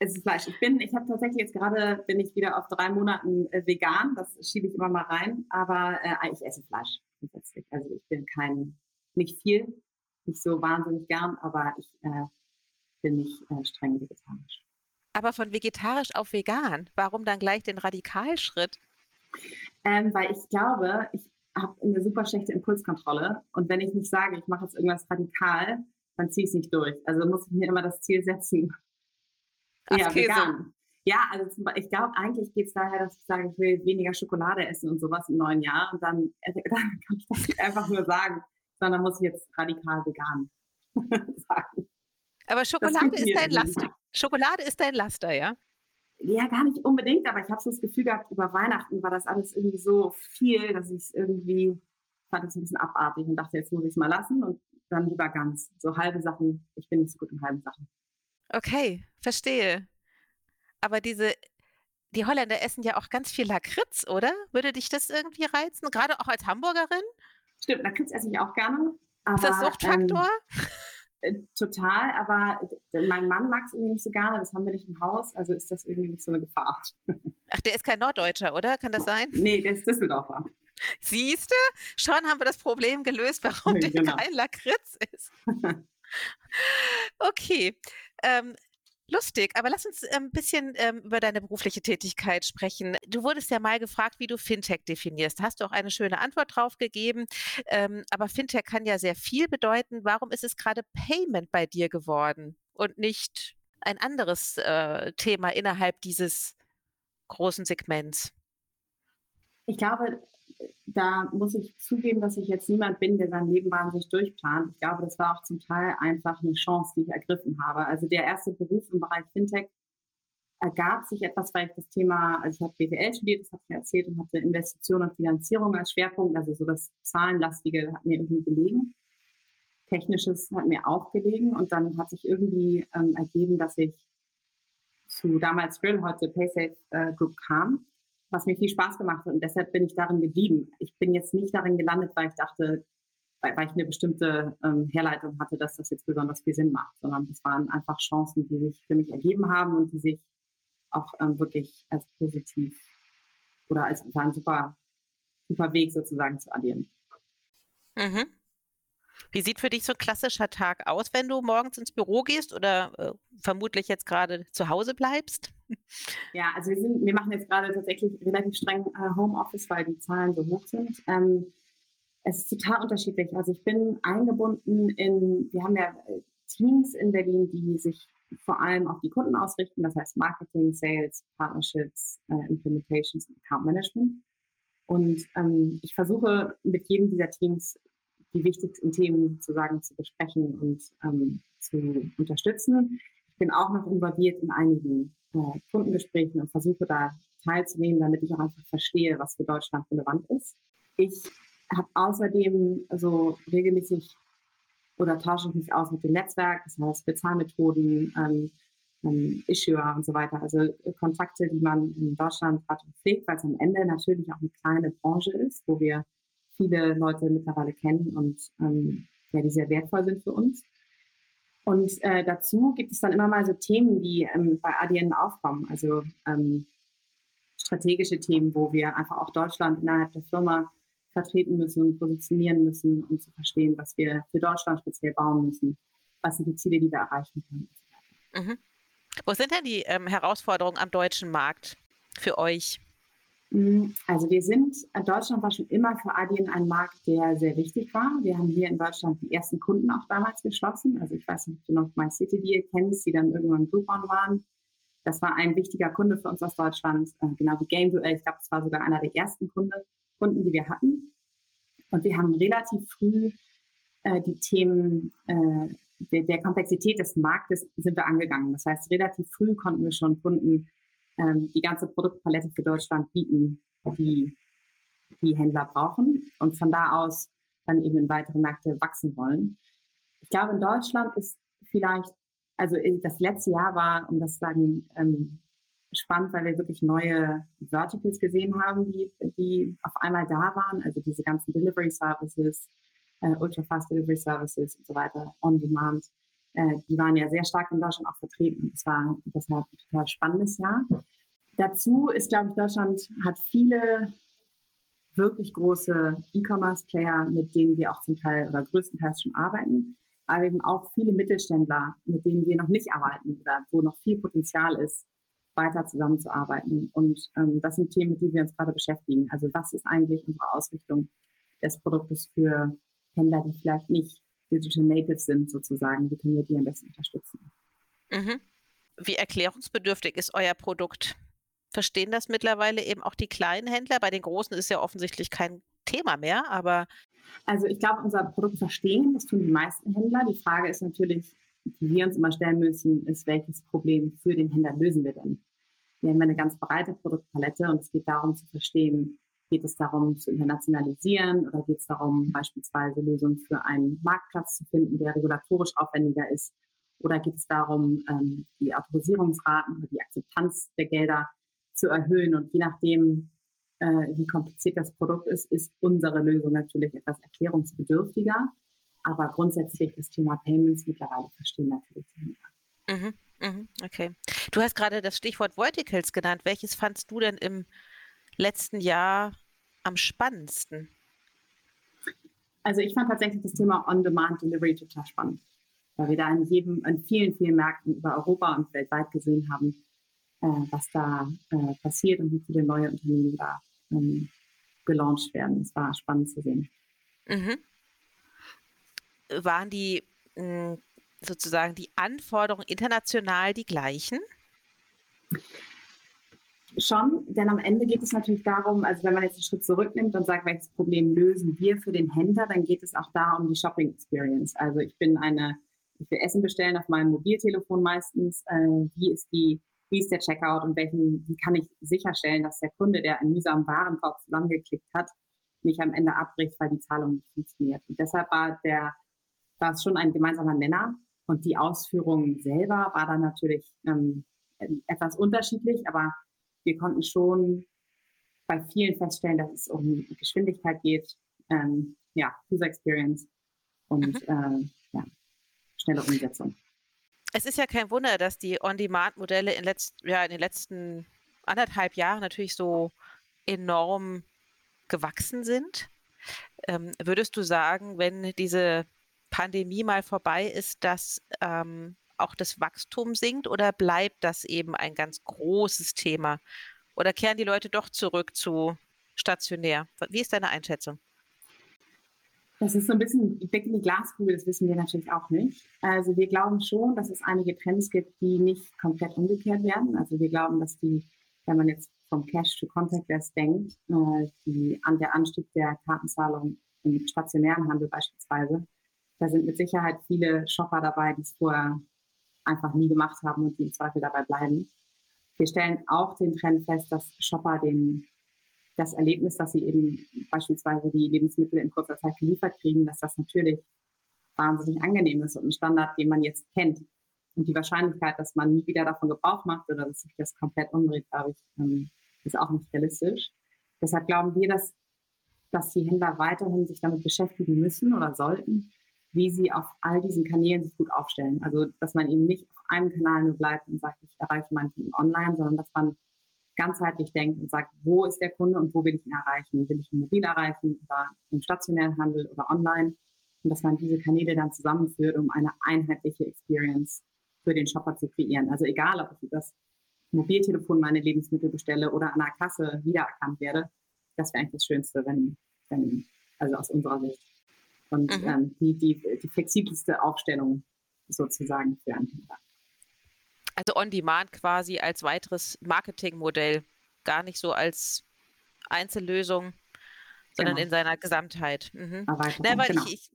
Es ist Fleisch. Ich bin, ich habe tatsächlich jetzt gerade, bin ich wieder auf drei Monaten äh, vegan. Das schiebe ich immer mal rein. Aber äh, ich esse Fleisch grundsätzlich. Also ich bin kein, nicht viel, nicht so wahnsinnig gern, aber ich äh, bin nicht äh, streng vegetarisch. Aber von vegetarisch auf vegan, warum dann gleich den Radikalschritt? Ähm, weil ich glaube, ich habe eine super schlechte Impulskontrolle und wenn ich nicht sage, ich mache jetzt irgendwas radikal, dann ziehe ich es nicht durch. Also muss ich mir immer das Ziel setzen. Ja, vegan. Ja, also zum, ich glaube, eigentlich geht es daher, dass ich sage, ich will weniger Schokolade essen und sowas im neuen Jahr. Und dann, äh, dann kann ich das nicht einfach nur sagen, sondern muss ich jetzt radikal vegan sagen. Aber Schokolade ist dein Laster. Schokolade ist dein Laster, ja? Ja, gar nicht unbedingt, aber ich habe so das Gefühl gehabt, über Weihnachten war das alles irgendwie so viel, dass ich es irgendwie fand es ein bisschen abartig und dachte, jetzt muss ich es mal lassen und dann lieber ganz. So halbe Sachen, ich bin nicht so gut in halben Sachen. Okay, verstehe. Aber diese, die Holländer essen ja auch ganz viel Lakritz, oder? Würde dich das irgendwie reizen? Gerade auch als Hamburgerin? Stimmt, Lakritz esse ich auch gerne. Aber, ist das Suchtfaktor? Ähm, äh, total, aber mein Mann mag es irgendwie nicht so gerne, das haben wir nicht im Haus, also ist das irgendwie nicht so eine Gefahr. Ach, der ist kein Norddeutscher, oder? Kann das sein? Nee, der ist Düsseldorfer. Siehst du? Schon haben wir das Problem gelöst, warum der genau. kein Lakritz ist. okay. Ähm, Lustig, aber lass uns ein ähm, bisschen ähm, über deine berufliche Tätigkeit sprechen. Du wurdest ja mal gefragt, wie du Fintech definierst. Hast du auch eine schöne Antwort drauf gegeben. Ähm, aber Fintech kann ja sehr viel bedeuten. Warum ist es gerade Payment bei dir geworden und nicht ein anderes äh, Thema innerhalb dieses großen Segments? Ich glaube, da muss ich zugeben, dass ich jetzt niemand bin, der sein Leben wahnsinnig durchplant. Ich glaube, das war auch zum Teil einfach eine Chance, die ich ergriffen habe. Also der erste Beruf im Bereich Fintech ergab sich etwas, weil ich das Thema, also ich habe BWL studiert, das habe ich mir erzählt, und hatte Investition und Finanzierung als Schwerpunkt, also so das Zahlenlastige hat mir irgendwie gelegen. Technisches hat mir auch gelegen und dann hat sich irgendwie ähm, ergeben, dass ich zu damals Grill, heute PaySafe äh, Group kam was mir viel Spaß gemacht hat. Und deshalb bin ich darin geblieben. Ich bin jetzt nicht darin gelandet, weil ich dachte, weil, weil ich eine bestimmte ähm, Herleitung hatte, dass das jetzt besonders viel Sinn macht, sondern es waren einfach Chancen, die sich für mich ergeben haben und die sich auch ähm, wirklich als positiv oder als ein super, super Weg sozusagen zu addieren. Mhm. Wie sieht für dich so ein klassischer Tag aus, wenn du morgens ins Büro gehst oder äh, vermutlich jetzt gerade zu Hause bleibst? Ja, also wir, sind, wir machen jetzt gerade tatsächlich relativ streng äh, Homeoffice, weil die Zahlen so hoch sind. Ähm, es ist total unterschiedlich. Also ich bin eingebunden in, wir haben ja äh, Teams in Berlin, die sich vor allem auf die Kunden ausrichten, das heißt Marketing, Sales, Partnerships, äh, Implementations und Account Management. Und ähm, ich versuche mit jedem dieser Teams die wichtigsten Themen sozusagen zu besprechen und ähm, zu unterstützen. Ich bin auch noch involviert in einigen äh, Kundengesprächen und versuche da teilzunehmen, damit ich auch einfach verstehe, was für Deutschland relevant ist. Ich habe außerdem so regelmäßig oder tausche ich mich aus mit dem Netzwerk, das heißt Bezahlmethoden, ähm, ähm, Issuer und so weiter. Also Kontakte, die man in Deutschland hat und pflegt, weil es am Ende natürlich auch eine kleine Branche ist, wo wir viele Leute mittlerweile kennen und ähm, ja, die sehr wertvoll sind für uns. Und äh, dazu gibt es dann immer mal so Themen, die ähm, bei ADN aufkommen, also ähm, strategische Themen, wo wir einfach auch Deutschland innerhalb der Firma vertreten müssen und positionieren müssen, um zu verstehen, was wir für Deutschland speziell bauen müssen, was sind die Ziele, die wir erreichen können. Mhm. Wo sind denn die ähm, Herausforderungen am deutschen Markt für euch? Mm, also wir sind, Deutschland war schon immer für Adyen ein Markt, der sehr wichtig war. Wir haben hier in Deutschland die ersten Kunden auch damals geschlossen. Also ich weiß nicht, ob du noch My City Deal kennst, die dann irgendwann Groupon waren. Das war ein wichtiger Kunde für uns aus Deutschland, äh, genau wie Game Duel. Ich glaube, das war sogar einer der ersten Kunde, Kunden, die wir hatten. Und wir haben relativ früh äh, die Themen äh, der, der Komplexität des Marktes sind wir angegangen. Das heißt, relativ früh konnten wir schon Kunden ähm, die ganze Produktpalette für Deutschland bieten, die die Händler brauchen und von da aus dann eben in weitere Märkte wachsen wollen. Ich glaube, in Deutschland ist vielleicht, also das letzte Jahr war, um das zu sagen, ähm, spannend, weil wir wirklich neue Verticals gesehen haben, die, die auf einmal da waren. Also diese ganzen Delivery Services, äh, Ultra Fast Delivery Services und so weiter, On Demand äh, die waren ja sehr stark in Deutschland auch vertreten. Das war deshalb ein total spannendes Jahr. Dazu ist, glaube ich, Deutschland hat viele wirklich große E-Commerce-Player, mit denen wir auch zum Teil oder größtenteils schon arbeiten, aber eben auch viele Mittelständler, mit denen wir noch nicht arbeiten oder wo noch viel Potenzial ist, weiter zusammenzuarbeiten. Und ähm, das sind Themen, mit denen wir uns gerade beschäftigen. Also was ist eigentlich unsere Ausrichtung des Produktes für Händler, die vielleicht nicht Digital Natives sind sozusagen. Wie können wir die am besten unterstützen? Mhm. Wie erklärungsbedürftig ist euer Produkt? Verstehen das mittlerweile eben auch die kleinen Händler? Bei den großen ist ja offensichtlich kein Thema mehr, aber. Also ich glaube, unser Produkt verstehen, das tun die meisten Händler. Die Frage ist natürlich, die wir uns immer stellen müssen, ist, welches Problem für den Händler lösen wir denn? Wir haben eine ganz breite Produktpalette und es geht darum zu verstehen, Geht es darum, zu internationalisieren oder geht es darum, beispielsweise Lösungen für einen Marktplatz zu finden, der regulatorisch aufwendiger ist? Oder geht es darum, ähm, die Autorisierungsraten oder die Akzeptanz der Gelder zu erhöhen? Und je nachdem, äh, wie kompliziert das Produkt ist, ist unsere Lösung natürlich etwas erklärungsbedürftiger. Aber grundsätzlich das Thema Payments mittlerweile verstehen natürlich die mhm, mhm, okay. Du hast gerade das Stichwort Verticals genannt. Welches fandst du denn im letzten Jahr am spannendsten? Also ich fand tatsächlich das Thema On-Demand-Delivery total spannend. weil wir da in jedem, in vielen, vielen Märkten über Europa und weltweit gesehen haben, äh, was da äh, passiert und wie viele neue Unternehmen da ähm, gelauncht werden. Es war spannend zu sehen. Mhm. Waren die mh, hm, sozusagen die Anforderungen international die gleichen? Schon, denn am Ende geht es natürlich darum, also wenn man jetzt einen Schritt zurücknimmt und sagt, welches Problem lösen wir für den Händler, dann geht es auch da um die Shopping Experience. Also ich bin eine, ich will Essen bestellen auf meinem Mobiltelefon meistens. Äh, wie ist die, wie ist der Checkout und welchen, wie kann ich sicherstellen, dass der Kunde, der einen mühsamen Warenkorb zusammengeklickt hat, nicht am Ende abbricht, weil die Zahlung nicht funktioniert. Und deshalb war der, war es schon ein gemeinsamer Nenner. Und die Ausführung selber war dann natürlich ähm, etwas unterschiedlich, aber wir konnten schon bei vielen feststellen, dass es um Geschwindigkeit geht, ähm, ja, User Experience und mhm. äh, ja, schnelle Umsetzung. Es ist ja kein Wunder, dass die On-Demand-Modelle in, ja, in den letzten anderthalb Jahren natürlich so enorm gewachsen sind. Ähm, würdest du sagen, wenn diese Pandemie mal vorbei ist, dass ähm, auch das Wachstum sinkt oder bleibt das eben ein ganz großes Thema? Oder kehren die Leute doch zurück zu stationär? Wie ist deine Einschätzung? Das ist so ein bisschen Blick in die Glaskugel, das wissen wir natürlich auch nicht. Also wir glauben schon, dass es einige Trends gibt, die nicht komplett umgekehrt werden. Also wir glauben, dass die, wenn man jetzt vom Cash to Contactless denkt, äh, die, an der Anstieg der Kartenzahlung im stationären Handel beispielsweise, da sind mit Sicherheit viele Shopper dabei, die es vorher einfach nie gemacht haben und die im Zweifel dabei bleiben. Wir stellen auch den Trend fest, dass Shopper den, das Erlebnis, dass sie eben beispielsweise die Lebensmittel in kurzer Zeit geliefert kriegen, dass das natürlich wahnsinnig angenehm ist und ein Standard, den man jetzt kennt. Und die Wahrscheinlichkeit, dass man nie wieder davon Gebrauch macht oder dass sich das komplett umdreht, glaube ich, ähm, ist auch nicht realistisch. Deshalb glauben wir, dass, dass die Händler weiterhin sich damit beschäftigen müssen oder sollten, wie sie auf all diesen Kanälen sich gut aufstellen. Also, dass man eben nicht auf einem Kanal nur bleibt und sagt, ich erreiche manchen online, sondern dass man ganzheitlich denkt und sagt, wo ist der Kunde und wo will ich ihn erreichen? Will ich ihn mobil erreichen oder im stationären Handel oder online? Und dass man diese Kanäle dann zusammenführt, um eine einheitliche Experience für den Shopper zu kreieren. Also egal, ob ich das Mobiltelefon meine Lebensmittel bestelle oder an der Kasse wiedererkannt werde, das wäre eigentlich das Schönste, wenn, wenn also aus unserer Sicht und mhm. ähm, die, die, die flexibelste Aufstellung sozusagen für Anwender. Also On-Demand quasi als weiteres Marketingmodell, gar nicht so als Einzellösung, sondern genau. in seiner Gesamtheit. Mhm. Na, weil genau. ich, ich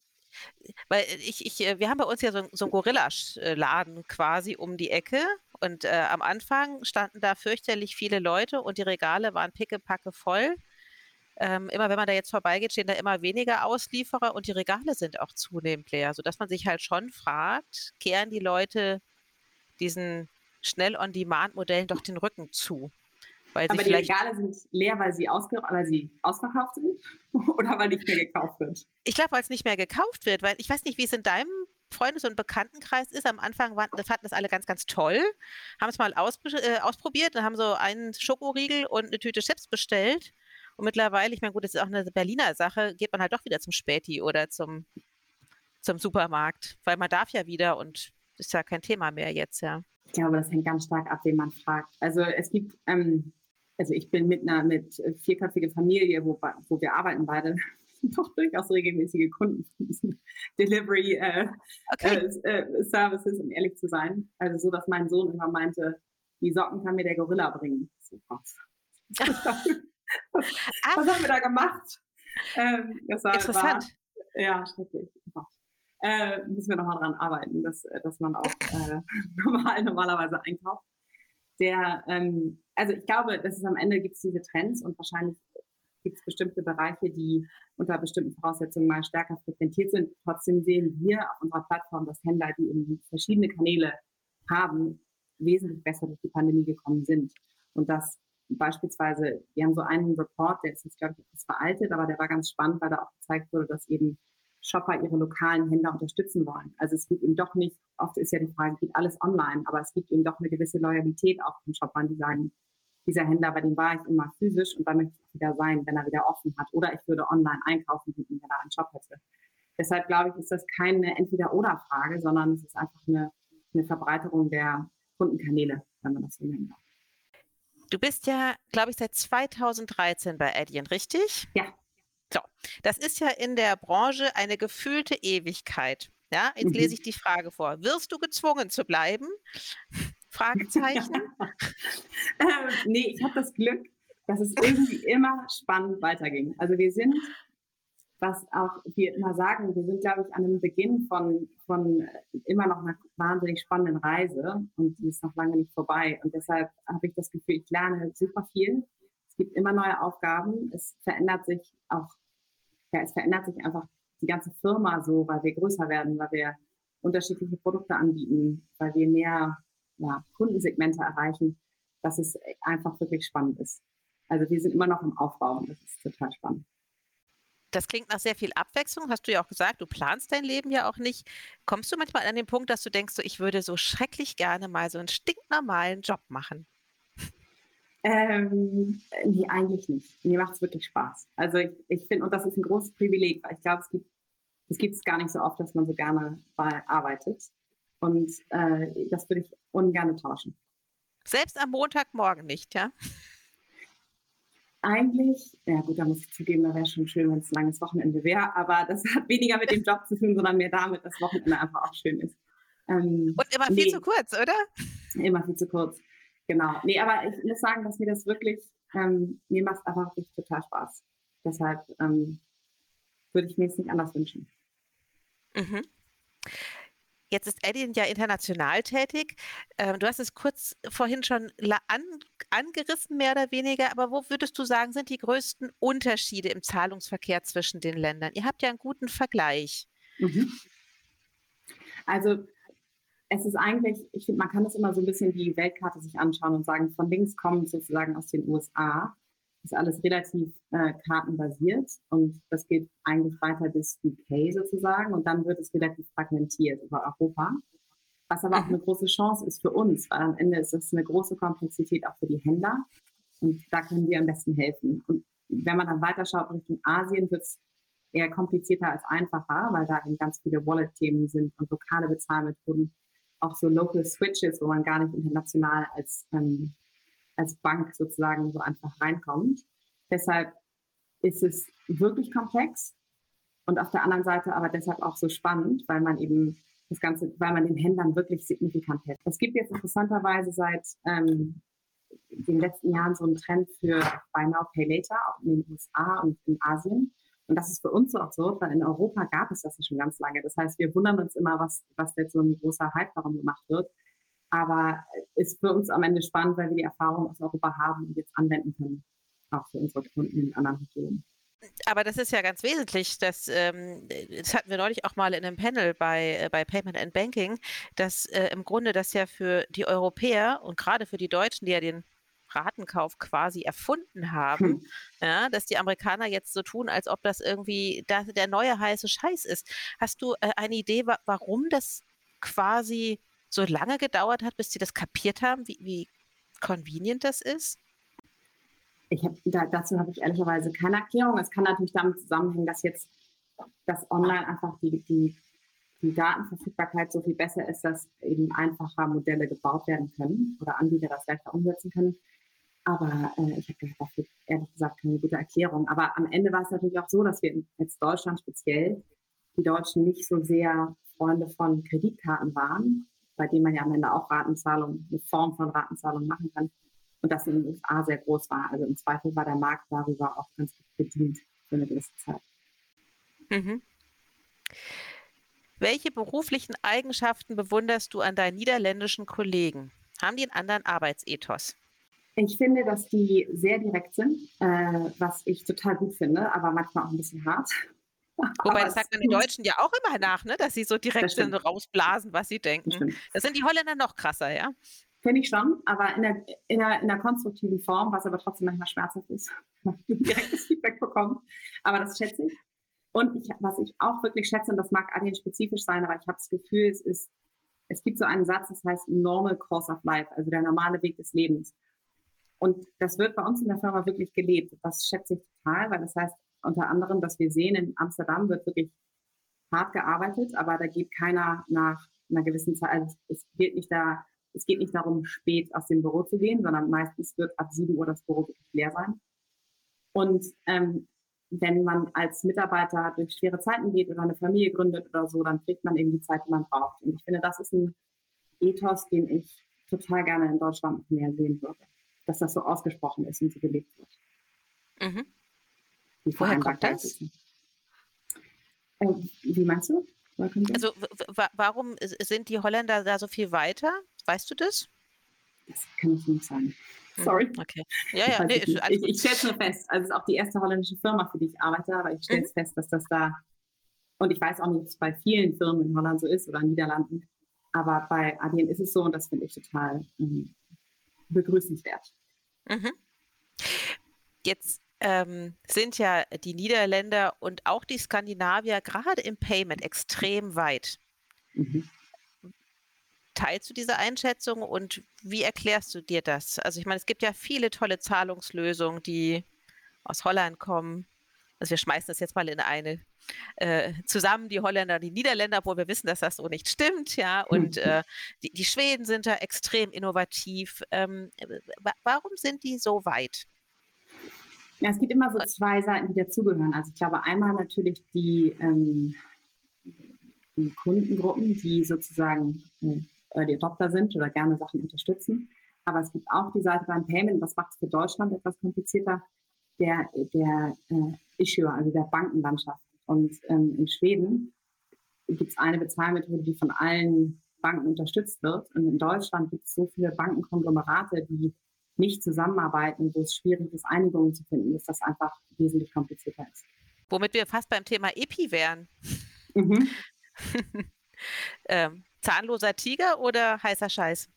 weil ich, ich, äh, wir haben bei uns ja so, so einen Gorilla-Laden quasi um die Ecke und äh, am Anfang standen da fürchterlich viele Leute und die Regale waren pickepacke voll ähm, immer wenn man da jetzt vorbeigeht, stehen da immer weniger Auslieferer und die Regale sind auch zunehmend leer, sodass man sich halt schon fragt, kehren die Leute diesen Schnell-on-Demand-Modellen doch den Rücken zu? Weil Aber die Regale sind leer, weil sie, weil sie ausverkauft sind oder weil nicht mehr gekauft wird? Ich glaube, weil es nicht mehr gekauft wird, weil ich weiß nicht, wie es in deinem Freundes- und Bekanntenkreis ist. Am Anfang waren, fanden das alle ganz, ganz toll, haben es mal aus, äh, ausprobiert und haben so einen Schokoriegel und eine Tüte Chips bestellt und mittlerweile, ich meine, gut, das ist auch eine Berliner Sache, geht man halt doch wieder zum Späti oder zum, zum Supermarkt, weil man darf ja wieder und ist ja kein Thema mehr jetzt, ja. Ich glaube, das hängt ganz stark ab, wen man fragt. Also es gibt, ähm, also ich bin mit einer mit vierköpfiger Familie, wo, wo wir arbeiten beide, doch durchaus regelmäßige Kunden von diesen Delivery äh, okay. äh, äh, Services, um ehrlich zu sein. Also so, dass mein Sohn immer meinte, die Socken kann mir der Gorilla bringen. So, was, was haben wir da gemacht? Ähm, war, Interessant. War, ja, schrecklich. Äh, müssen wir nochmal dran arbeiten, dass, dass man auch äh, normal, normalerweise einkauft. Der, ähm, also ich glaube, dass es am Ende gibt es diese Trends und wahrscheinlich gibt es bestimmte Bereiche, die unter bestimmten Voraussetzungen mal stärker frequentiert sind. Trotzdem sehen wir auf unserer Plattform, dass Händler, die eben verschiedene Kanäle haben, wesentlich besser durch die Pandemie gekommen sind. Und dass beispielsweise, wir haben so einen Report, der ist jetzt, glaube ich, etwas veraltet, aber der war ganz spannend, weil da auch gezeigt wurde, dass eben Shopper ihre lokalen Händler unterstützen wollen. Also es gibt eben doch nicht, oft ist ja die Frage, geht alles online, aber es gibt eben doch eine gewisse Loyalität auch von Shoppern, die sagen, dieser Händler, bei dem war ich immer physisch und da möchte ich wieder sein, wenn er wieder offen hat. Oder ich würde online einkaufen, wenn er einen Shop hätte. Deshalb glaube ich, ist das keine Entweder-Oder-Frage, sondern es ist einfach eine, eine Verbreiterung der Kundenkanäle, wenn man das so nennen darf. Du bist ja, glaube ich, seit 2013 bei Adyen, richtig? Ja. So, das ist ja in der Branche eine gefühlte Ewigkeit. Ja, jetzt lese mhm. ich die Frage vor. Wirst du gezwungen zu bleiben? Fragezeichen. ähm, nee, ich habe das Glück, dass es irgendwie immer spannend weiterging. Also wir sind, was auch wir immer sagen, wir sind, glaube ich, an einem Beginn von, von immer noch einer wahnsinnig spannenden Reise und die ist noch lange nicht vorbei. Und deshalb habe ich das Gefühl, ich lerne super viel. Es gibt immer neue Aufgaben. Es verändert sich auch, ja, es verändert sich einfach die ganze Firma so, weil wir größer werden, weil wir unterschiedliche Produkte anbieten, weil wir mehr ja, Kundensegmente erreichen, dass es einfach wirklich spannend ist. Also wir sind immer noch im Aufbau und das ist total spannend. Das klingt nach sehr viel Abwechslung. Hast du ja auch gesagt, du planst dein Leben ja auch nicht. Kommst du manchmal an den Punkt, dass du denkst, so, ich würde so schrecklich gerne mal so einen stinknormalen Job machen? Ähm, nee, eigentlich nicht. Mir macht es wirklich Spaß. Also ich, ich finde, und das ist ein großes Privileg, weil ich glaube, es gibt es gibt es gar nicht so oft, dass man so gerne mal arbeitet. Und äh, das würde ich ungern tauschen. Selbst am Montagmorgen nicht, ja? Eigentlich, ja gut, da muss ich zugeben, da wäre schon schön, wenn es ein langes Wochenende wäre, aber das hat weniger mit dem Job zu tun, sondern mehr damit, dass Wochenende einfach auch schön ist. Ähm, Und immer viel nee, zu kurz, oder? Immer viel zu kurz. Genau. Nee, aber ich muss sagen, dass mir das wirklich, ähm, mir macht einfach wirklich total Spaß. Deshalb ähm, würde ich mir es nicht anders wünschen. Mhm. Jetzt ist Edin ja international tätig. Ähm, du hast es kurz vorhin schon an, angerissen, mehr oder weniger. Aber wo würdest du sagen, sind die größten Unterschiede im Zahlungsverkehr zwischen den Ländern? Ihr habt ja einen guten Vergleich. Mhm. Also es ist eigentlich, ich finde, man kann das immer so ein bisschen die Weltkarte sich anschauen und sagen, von links kommen sozusagen aus den USA. Ist alles relativ äh, kartenbasiert und das geht eigentlich weiter bis UK sozusagen und dann wird es relativ fragmentiert über Europa. Was aber auch mhm. eine große Chance ist für uns, weil am Ende ist das eine große Komplexität auch für die Händler und da können wir am besten helfen. Und wenn man dann weiterschaut Richtung Asien, wird es eher komplizierter als einfacher, weil da eben ganz viele Wallet-Themen sind und lokale Bezahlmethoden auch so Local Switches, wo man gar nicht international als, ähm, als Bank sozusagen so einfach reinkommt. Deshalb ist es wirklich komplex und auf der anderen Seite aber deshalb auch so spannend, weil man eben das Ganze, weil man den Händlern wirklich signifikant hilft. Es gibt jetzt interessanterweise seit ähm, den letzten Jahren so einen Trend für Buy Now, Pay Later, auch in den USA und in Asien. Und das ist für uns so absurd, weil in Europa gab es das schon ganz lange. Das heißt, wir wundern uns immer, was, was jetzt so ein großer Hype darum gemacht wird. Aber ist für uns am Ende spannend, weil wir die Erfahrung aus Europa haben und jetzt anwenden können, auch für unsere Kunden in anderen Regionen. Aber das ist ja ganz wesentlich. Das, ähm, das hatten wir neulich auch mal in einem Panel bei, äh, bei Payment and Banking, dass äh, im Grunde das ja für die Europäer und gerade für die Deutschen, die ja den Ratenkauf quasi erfunden haben, hm. ja, dass die Amerikaner jetzt so tun, als ob das irgendwie das, der neue heiße Scheiß ist. Hast du äh, eine Idee, wa warum das quasi so lange gedauert hat, bis sie das kapiert haben, wie, wie convenient das ist? Ich hab, da, dazu habe ich ehrlicherweise keine Erklärung. Es kann natürlich damit zusammenhängen, dass jetzt das Online einfach die, die, die Datenverfügbarkeit so viel besser ist, dass eben einfacher Modelle gebaut werden können oder Anbieter das leichter umsetzen können. Aber äh, ich habe dafür ehrlich gesagt keine gute Erklärung. Aber am Ende war es natürlich auch so, dass wir als Deutschland speziell die Deutschen nicht so sehr Freunde von Kreditkarten waren, bei denen man ja am Ende auch Ratenzahlung, eine Form von Ratenzahlung machen kann. Und das in den USA sehr groß war. Also im Zweifel war der Markt darüber auch ganz gut bedient für eine gewisse Zeit. Mhm. Welche beruflichen Eigenschaften bewunderst du an deinen niederländischen Kollegen? Haben die einen anderen Arbeitsethos? Ich finde, dass die sehr direkt sind, äh, was ich total gut finde, aber manchmal auch ein bisschen hart. Wobei, das sagt man den Deutschen ja auch immer nach, ne? dass sie so direkt sind, rausblasen, was sie denken. Das, das, sind die Holländer noch krasser, ja? Finde ich schon, aber in der, in, der, in der konstruktiven Form, was aber trotzdem manchmal schmerzhaft ist, direktes Feedback bekommen. Aber das schätze ich. Und ich, was ich auch wirklich schätze, und das mag allen spezifisch sein, aber ich habe das Gefühl, es ist, es gibt so einen Satz, das heißt Normal Course of Life, also der normale Weg des Lebens. Und das wird bei uns in der Firma wirklich gelebt. Das schätze ich total, weil das heißt unter anderem, dass wir sehen, in Amsterdam wird wirklich hart gearbeitet, aber da geht keiner nach einer gewissen Zeit, also es geht nicht da, es geht nicht darum, spät aus dem Büro zu gehen, sondern meistens wird ab 7 Uhr das Büro wirklich leer sein. Und ähm, wenn man als Mitarbeiter durch schwere Zeiten geht oder eine Familie gründet oder so, dann kriegt man eben die Zeit, die man braucht. Und ich finde, das ist ein Ethos, den ich total gerne in Deutschland mehr sehen würde. Dass das so ausgesprochen ist und so gelebt wird. Mhm. Woher kommt das? Äh, wie meinst du? Also warum sind die Holländer da so viel weiter? Weißt du das? Das kann ich nicht sagen. Hm, Sorry. Okay. Ja, ja, nee, ich, ich, ich stelle es nur fest. Also es ist auch die erste holländische Firma, für die ich arbeite, aber ich stelle es mhm. fest, dass das da, und ich weiß auch nicht, ob es bei vielen Firmen in Holland so ist oder in Niederlanden, aber bei ADN ist es so und das finde ich total ähm, begrüßenswert. Mhm. Jetzt ähm, sind ja die Niederländer und auch die Skandinavier gerade im Payment extrem weit. Mhm. Teilst du diese Einschätzung und wie erklärst du dir das? Also ich meine, es gibt ja viele tolle Zahlungslösungen, die aus Holland kommen. Also wir schmeißen das jetzt mal in eine äh, zusammen, die Holländer, die Niederländer, obwohl wir wissen, dass das so nicht stimmt, ja. Und mhm. äh, die, die, Schweden sind da extrem innovativ. Ähm, warum sind die so weit? Ja, es gibt immer so zwei Seiten, die dazugehören. Also ich glaube einmal natürlich die, ähm, die Kundengruppen, die sozusagen äh, Early Adopter sind oder gerne Sachen unterstützen. Aber es gibt auch die Seite beim Payment, das macht es für Deutschland etwas komplizierter, der, der äh, Issuer, also der Bankenlandschaft. Und ähm, in Schweden gibt es eine Bezahlmethode, die von allen Banken unterstützt wird. Und in Deutschland gibt es so viele Bankenkonglomerate, die nicht zusammenarbeiten, wo es schwierig ist, Einigungen zu finden, dass das einfach wesentlich komplizierter ist. Womit wir fast beim Thema EPI wären. Mhm. ähm, zahnloser Tiger oder heißer Scheiß?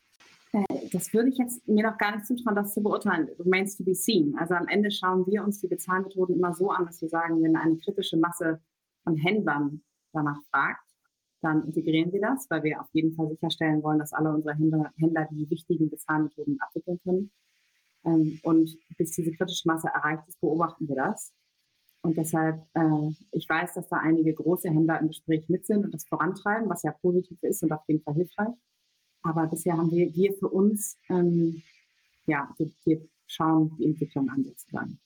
Äh, das würde ich jetzt mir noch gar nicht zutrauen, das zu beurteilen. Remains to be seen. Also am Ende schauen wir uns die Bezahlmethoden immer so an, dass wir sagen, wenn eine kritische Masse von Händlern danach fragt, dann integrieren wir das, weil wir auf jeden Fall sicherstellen wollen, dass alle unsere Händler, Händler die wichtigen Bezahlmethoden abwickeln können. Ähm, und bis diese kritische Masse erreicht ist, beobachten wir das. Und deshalb, äh, ich weiß, dass da einige große Händler im Gespräch mit sind und das vorantreiben, was ja positiv ist und auf jeden Fall hilfreich. Aber bisher haben wir, wir für uns, ähm, ja, wir, wir, schauen die Entwicklung an sozusagen.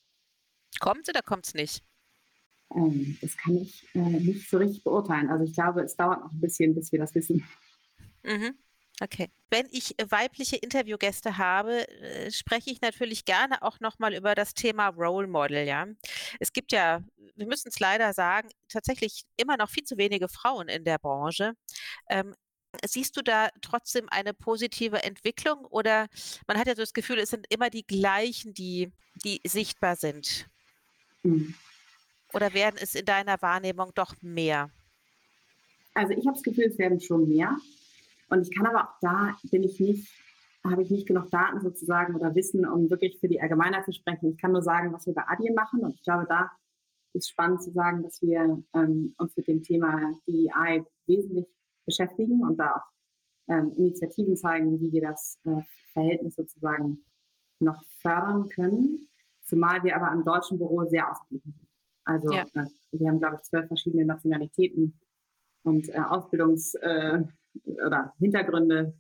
Kommt oder kommt es nicht? Ähm, das kann ich äh, nicht so richtig beurteilen. Also ich glaube, es dauert noch ein bisschen, bis wir das wissen. Mhm. Okay. Wenn ich äh, weibliche Interviewgäste habe, äh, spreche ich natürlich gerne auch nochmal über das Thema Role Model, ja. Es gibt ja, wir müssen es leider sagen, tatsächlich immer noch viel zu wenige Frauen in der Branche. Ähm, siehst du da trotzdem eine positive Entwicklung oder man hat ja so das Gefühl, es sind immer die gleichen, die, die sichtbar sind? Mhm. Oder werden es in deiner Wahrnehmung doch mehr? Also ich habe das Gefühl, es werden schon mehr. Und ich kann aber auch da, bin ich nicht, habe ich nicht genug Daten sozusagen oder Wissen, um wirklich für die Allgemeinheit zu sprechen. Ich kann nur sagen, was wir bei Adyen machen. Und ich glaube, da ist spannend zu sagen, dass wir ähm, uns mit dem Thema DEI wesentlich beschäftigen und da auch ähm, Initiativen zeigen, wie wir das äh, Verhältnis sozusagen noch fördern können. Zumal wir aber am deutschen Büro sehr ausgeglichen sind. Also ja. äh, wir haben, glaube ich, zwölf verschiedene Nationalitäten und äh, Ausbildungs- äh, oder Hintergründe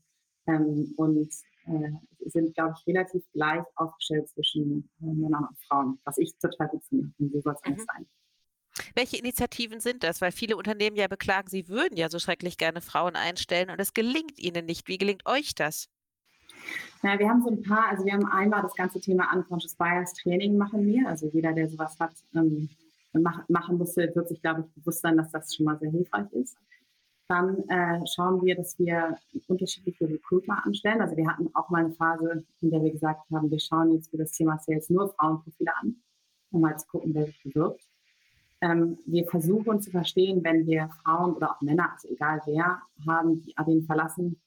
ähm, und äh, sind, glaube ich, relativ gleich aufgestellt zwischen äh, Männern und Frauen, was ich total gut finde. Und so soll es mhm. sein. Welche Initiativen sind das? Weil viele Unternehmen ja beklagen, sie würden ja so schrecklich gerne Frauen einstellen und es gelingt ihnen nicht. Wie gelingt euch das? Na, wir haben so ein paar, also wir haben einmal das ganze Thema Unconscious Bias Training machen wir. Also jeder, der sowas hat, ähm, mach, machen musste, wird sich, glaube ich, bewusst sein, dass das schon mal sehr hilfreich ist. Dann äh, schauen wir, dass wir unterschiedliche Recruiter anstellen. Also wir hatten auch mal eine Phase, in der wir gesagt haben, wir schauen jetzt für das Thema Sales nur Frauenprofile an, um mal zu gucken, wer sich bewirbt. Ähm, wir versuchen zu verstehen, wenn wir Frauen oder auch Männer, also egal wer, haben, die Adin verlassen,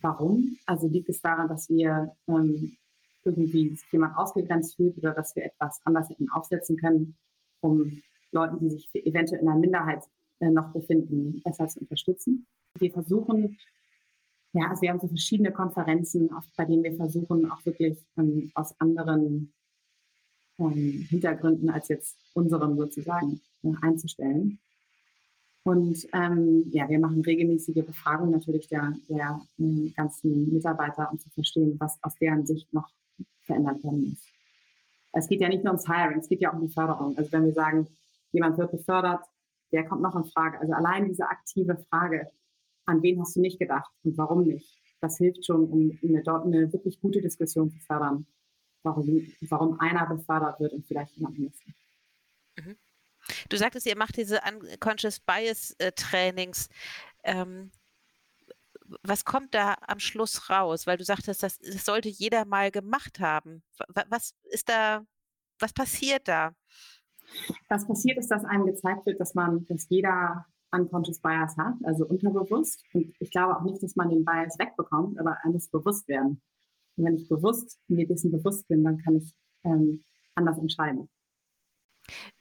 warum? Also liegt es daran, dass wir ähm, irgendwie sich jemand ausgegrenzt fühlt oder dass wir etwas anders hätten aufsetzen können, um Leuten, die sich eventuell in einer Minderheit noch befinden, besser zu unterstützen. Wir versuchen, ja, also wir haben so verschiedene Konferenzen, auf, bei denen wir versuchen, auch wirklich ähm, aus anderen ähm, Hintergründen als jetzt unseren sozusagen äh, einzustellen. Und ähm, ja, wir machen regelmäßige Befragungen natürlich der, der äh, ganzen Mitarbeiter, um zu verstehen, was aus deren Sicht noch verändert werden muss. Es geht ja nicht nur ums Hiring, es geht ja auch um die Förderung. Also wenn wir sagen, jemand wird befördert, der kommt noch in Frage. Also allein diese aktive Frage, an wen hast du nicht gedacht und warum nicht, das hilft schon, um eine, dort eine wirklich gute Diskussion zu fördern, warum, warum einer befördert wird und vielleicht jemand nicht. Mhm. Du sagtest, ihr macht diese Unconscious Bias äh, Trainings. Ähm, was kommt da am Schluss raus? Weil du sagtest, das, das sollte jeder mal gemacht haben. Was ist da, was passiert da? Was passiert ist, dass einem gezeigt wird, dass man, dass jeder Unconscious Bias hat, also unterbewusst. Und ich glaube auch nicht, dass man den Bias wegbekommt, aber einem muss bewusst werden. Und wenn ich bewusst mir dessen bewusst bin, dann kann ich ähm, anders entscheiden.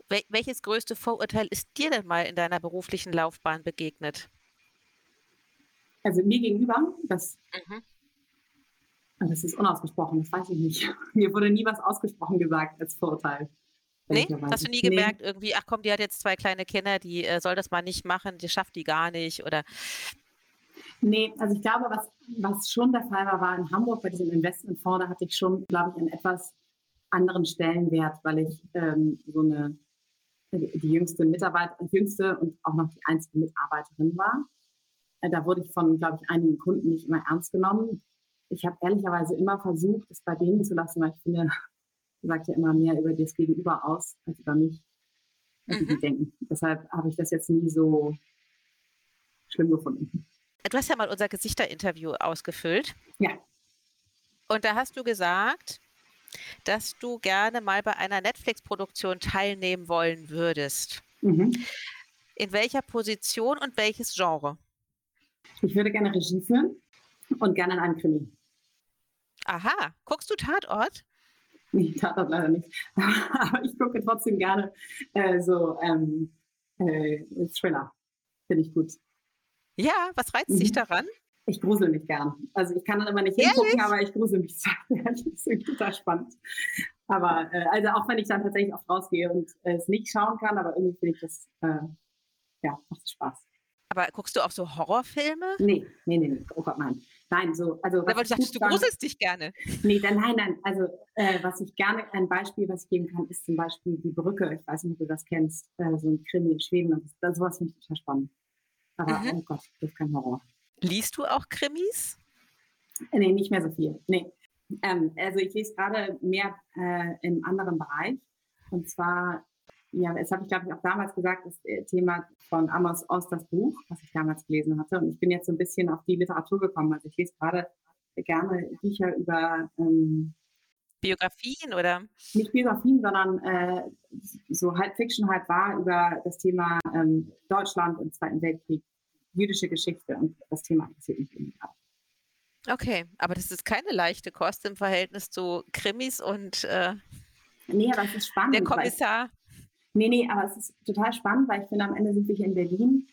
Wel welches größte Vorurteil ist dir denn mal in deiner beruflichen Laufbahn begegnet? Also mir gegenüber, das, mhm. Das ist unausgesprochen, das weiß ich nicht. Mir wurde nie was ausgesprochen gesagt als Vorurteil. Nee, hast du nie gemerkt, nee. irgendwie, ach komm, die hat jetzt zwei kleine Kinder, die äh, soll das mal nicht machen, die schafft die gar nicht oder. Nee, also ich glaube, was, was schon der Fall war, war in Hamburg bei diesem Investmentfonds, da hatte ich schon, glaube ich, einen etwas anderen Stellenwert, weil ich ähm, so eine die jüngste Mitarbeiterin, jüngste und auch noch die einzige Mitarbeiterin war. Äh, da wurde ich von, glaube ich, einigen Kunden nicht immer ernst genommen. Ich habe ehrlicherweise immer versucht, es bei denen zu lassen, weil ich finde, sagt ja immer mehr über das Gegenüber aus als über mich, als mhm. die denken. Deshalb habe ich das jetzt nie so schlimm gefunden. Du hast ja mal unser Gesichterinterview ausgefüllt. Ja. Und da hast du gesagt, dass du gerne mal bei einer Netflix-Produktion teilnehmen wollen würdest. Mhm. In welcher Position und welches Genre? Ich würde gerne Regie führen und gerne in einem Krimi. Aha, guckst du Tatort? Nee, Tatort leider nicht. Aber ich gucke trotzdem gerne äh, so ähm, äh, Thriller. Finde ich gut. Ja, was reizt mhm. dich daran? Ich grusel mich gern. Also ich kann dann immer nicht Ehrlich? hingucken, aber ich grusel mich das ist total spannend. Aber äh, also auch wenn ich dann tatsächlich auch rausgehe und äh, es nicht schauen kann, aber irgendwie finde ich das, äh, ja, macht Spaß. Aber guckst du auch so Horrorfilme? Nee, nee, nee, nee. oh Gott, nein. Nein, so, also. Aber du sagst, du gruselst dich gerne. Nee, dann, nein, nein. Also, äh, was ich gerne, ein Beispiel, was ich geben kann, ist zum Beispiel die Brücke. Ich weiß nicht, ob du das kennst, äh, so ein Krimi in Schweden. Und das, sowas finde ich total spannend. Aber, mhm. oh Gott, das ist kein Horror. Liest du auch Krimis? Nee, nicht mehr so viel. Nee. Ähm, also ich lese gerade mehr äh, im anderen Bereich. Und zwar, ja, das habe ich, glaube ich, auch damals gesagt, das äh, Thema von Amos Oz, das Buch, was ich damals gelesen hatte. Und ich bin jetzt so ein bisschen auf die Literatur gekommen. Also ich lese gerade gerne Bücher über ähm, Biografien oder? Nicht Biografien, sondern äh, so halb Fiction, halb wahr über das Thema ähm, Deutschland im Zweiten Weltkrieg jüdische Geschichte und das Thema interessiert mich irgendwie auch. Okay, aber das ist keine leichte Kost im Verhältnis zu Krimis und äh, nee, aber es ist spannend. Der Kommissar. Nee, nee, aber es ist total spannend, weil ich finde, am Ende sind wir hier in Berlin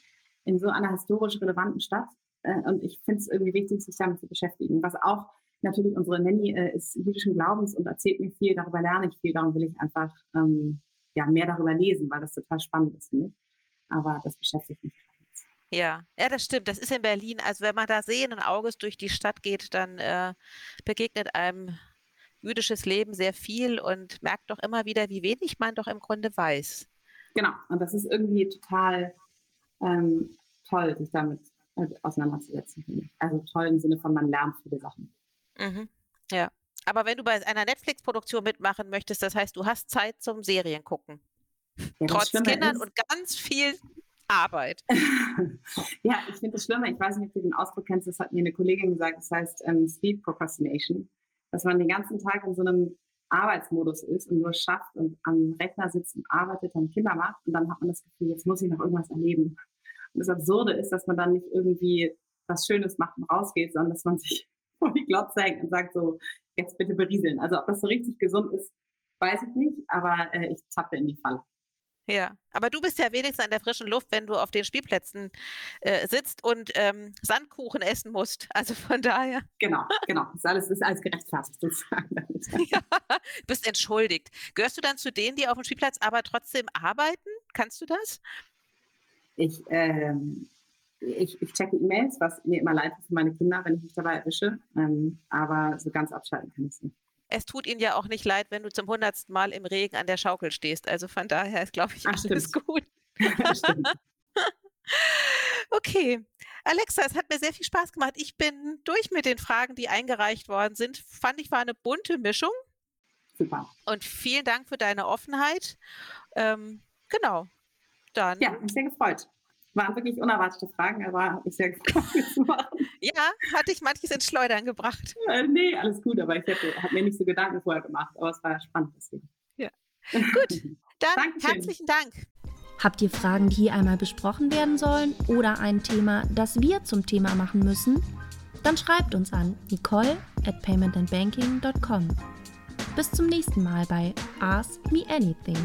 in so einer historisch relevanten Stadt äh, und ich finde es irgendwie wichtig, sich damit zu beschäftigen. Was auch natürlich unsere Nanny äh, ist jüdischen Glaubens und erzählt mir viel, darüber lerne ich viel, darum will ich einfach ähm, ja, mehr darüber lesen, weil das total spannend ist, finde ich. Aber das beschäftigt mich ja, ja, das stimmt. Das ist in Berlin. Also wenn man da sehenden Auges durch die Stadt geht, dann äh, begegnet einem jüdisches Leben sehr viel und merkt doch immer wieder, wie wenig man doch im Grunde weiß. Genau, und das ist irgendwie total ähm, toll, sich damit äh, auseinanderzusetzen. Also toll im Sinne von, man lernt viele Sachen. Mhm. Ja, aber wenn du bei einer Netflix-Produktion mitmachen möchtest, das heißt, du hast Zeit zum Serien gucken. Ja, Trotz Kindern ist, und ganz viel Arbeit. ja, ich finde das schlimmer. Ich weiß nicht, ob du den Ausdruck kennst. Das hat mir eine Kollegin gesagt. Das heißt ähm, Sleep Procrastination. Dass man den ganzen Tag in so einem Arbeitsmodus ist und nur schafft und am Rechner sitzt und arbeitet und Kinder macht. Und dann hat man das Gefühl, jetzt muss ich noch irgendwas erleben. Und das Absurde ist, dass man dann nicht irgendwie was Schönes macht und rausgeht, sondern dass man sich vor die Glotze hängt und sagt so, jetzt bitte berieseln. Also ob das so richtig gesund ist, weiß ich nicht, aber äh, ich tappe in die Falle. Ja, aber du bist ja wenigstens an der frischen Luft, wenn du auf den Spielplätzen äh, sitzt und ähm, Sandkuchen essen musst. Also von daher. Genau, genau. Das ist alles, ist alles gerechtfertigt sozusagen. ja, bist entschuldigt. Gehörst du dann zu denen, die auf dem Spielplatz aber trotzdem arbeiten? Kannst du das? ich, ähm, ich, ich checke E-Mails, was mir immer leid ist für meine Kinder, wenn ich mich dabei erwische. Ähm, aber so ganz abschalten kann ich es nicht. Es tut ihnen ja auch nicht leid, wenn du zum hundertsten Mal im Regen an der Schaukel stehst. Also von daher ist, glaube ich, Ach, alles stimmt. gut. Okay. Alexa, es hat mir sehr viel Spaß gemacht. Ich bin durch mit den Fragen, die eingereicht worden sind. Fand ich war eine bunte Mischung. Super. Und vielen Dank für deine Offenheit. Ähm, genau. Dann, Ja, mich sehr gefreut. Waren wirklich unerwartete Fragen, aber habe mich sehr gefreut, ja, hatte ich manches ins Schleudern gebracht. Äh, nee, alles gut, aber ich habe mir nicht so Gedanken vorher gemacht, aber es war spannend deswegen. Ja. Gut. Dann Dankeschön. herzlichen Dank. Habt ihr Fragen, die hier einmal besprochen werden sollen oder ein Thema, das wir zum Thema machen müssen? Dann schreibt uns an nicole at paymentandbanking.com. Bis zum nächsten Mal bei Ask Me Anything.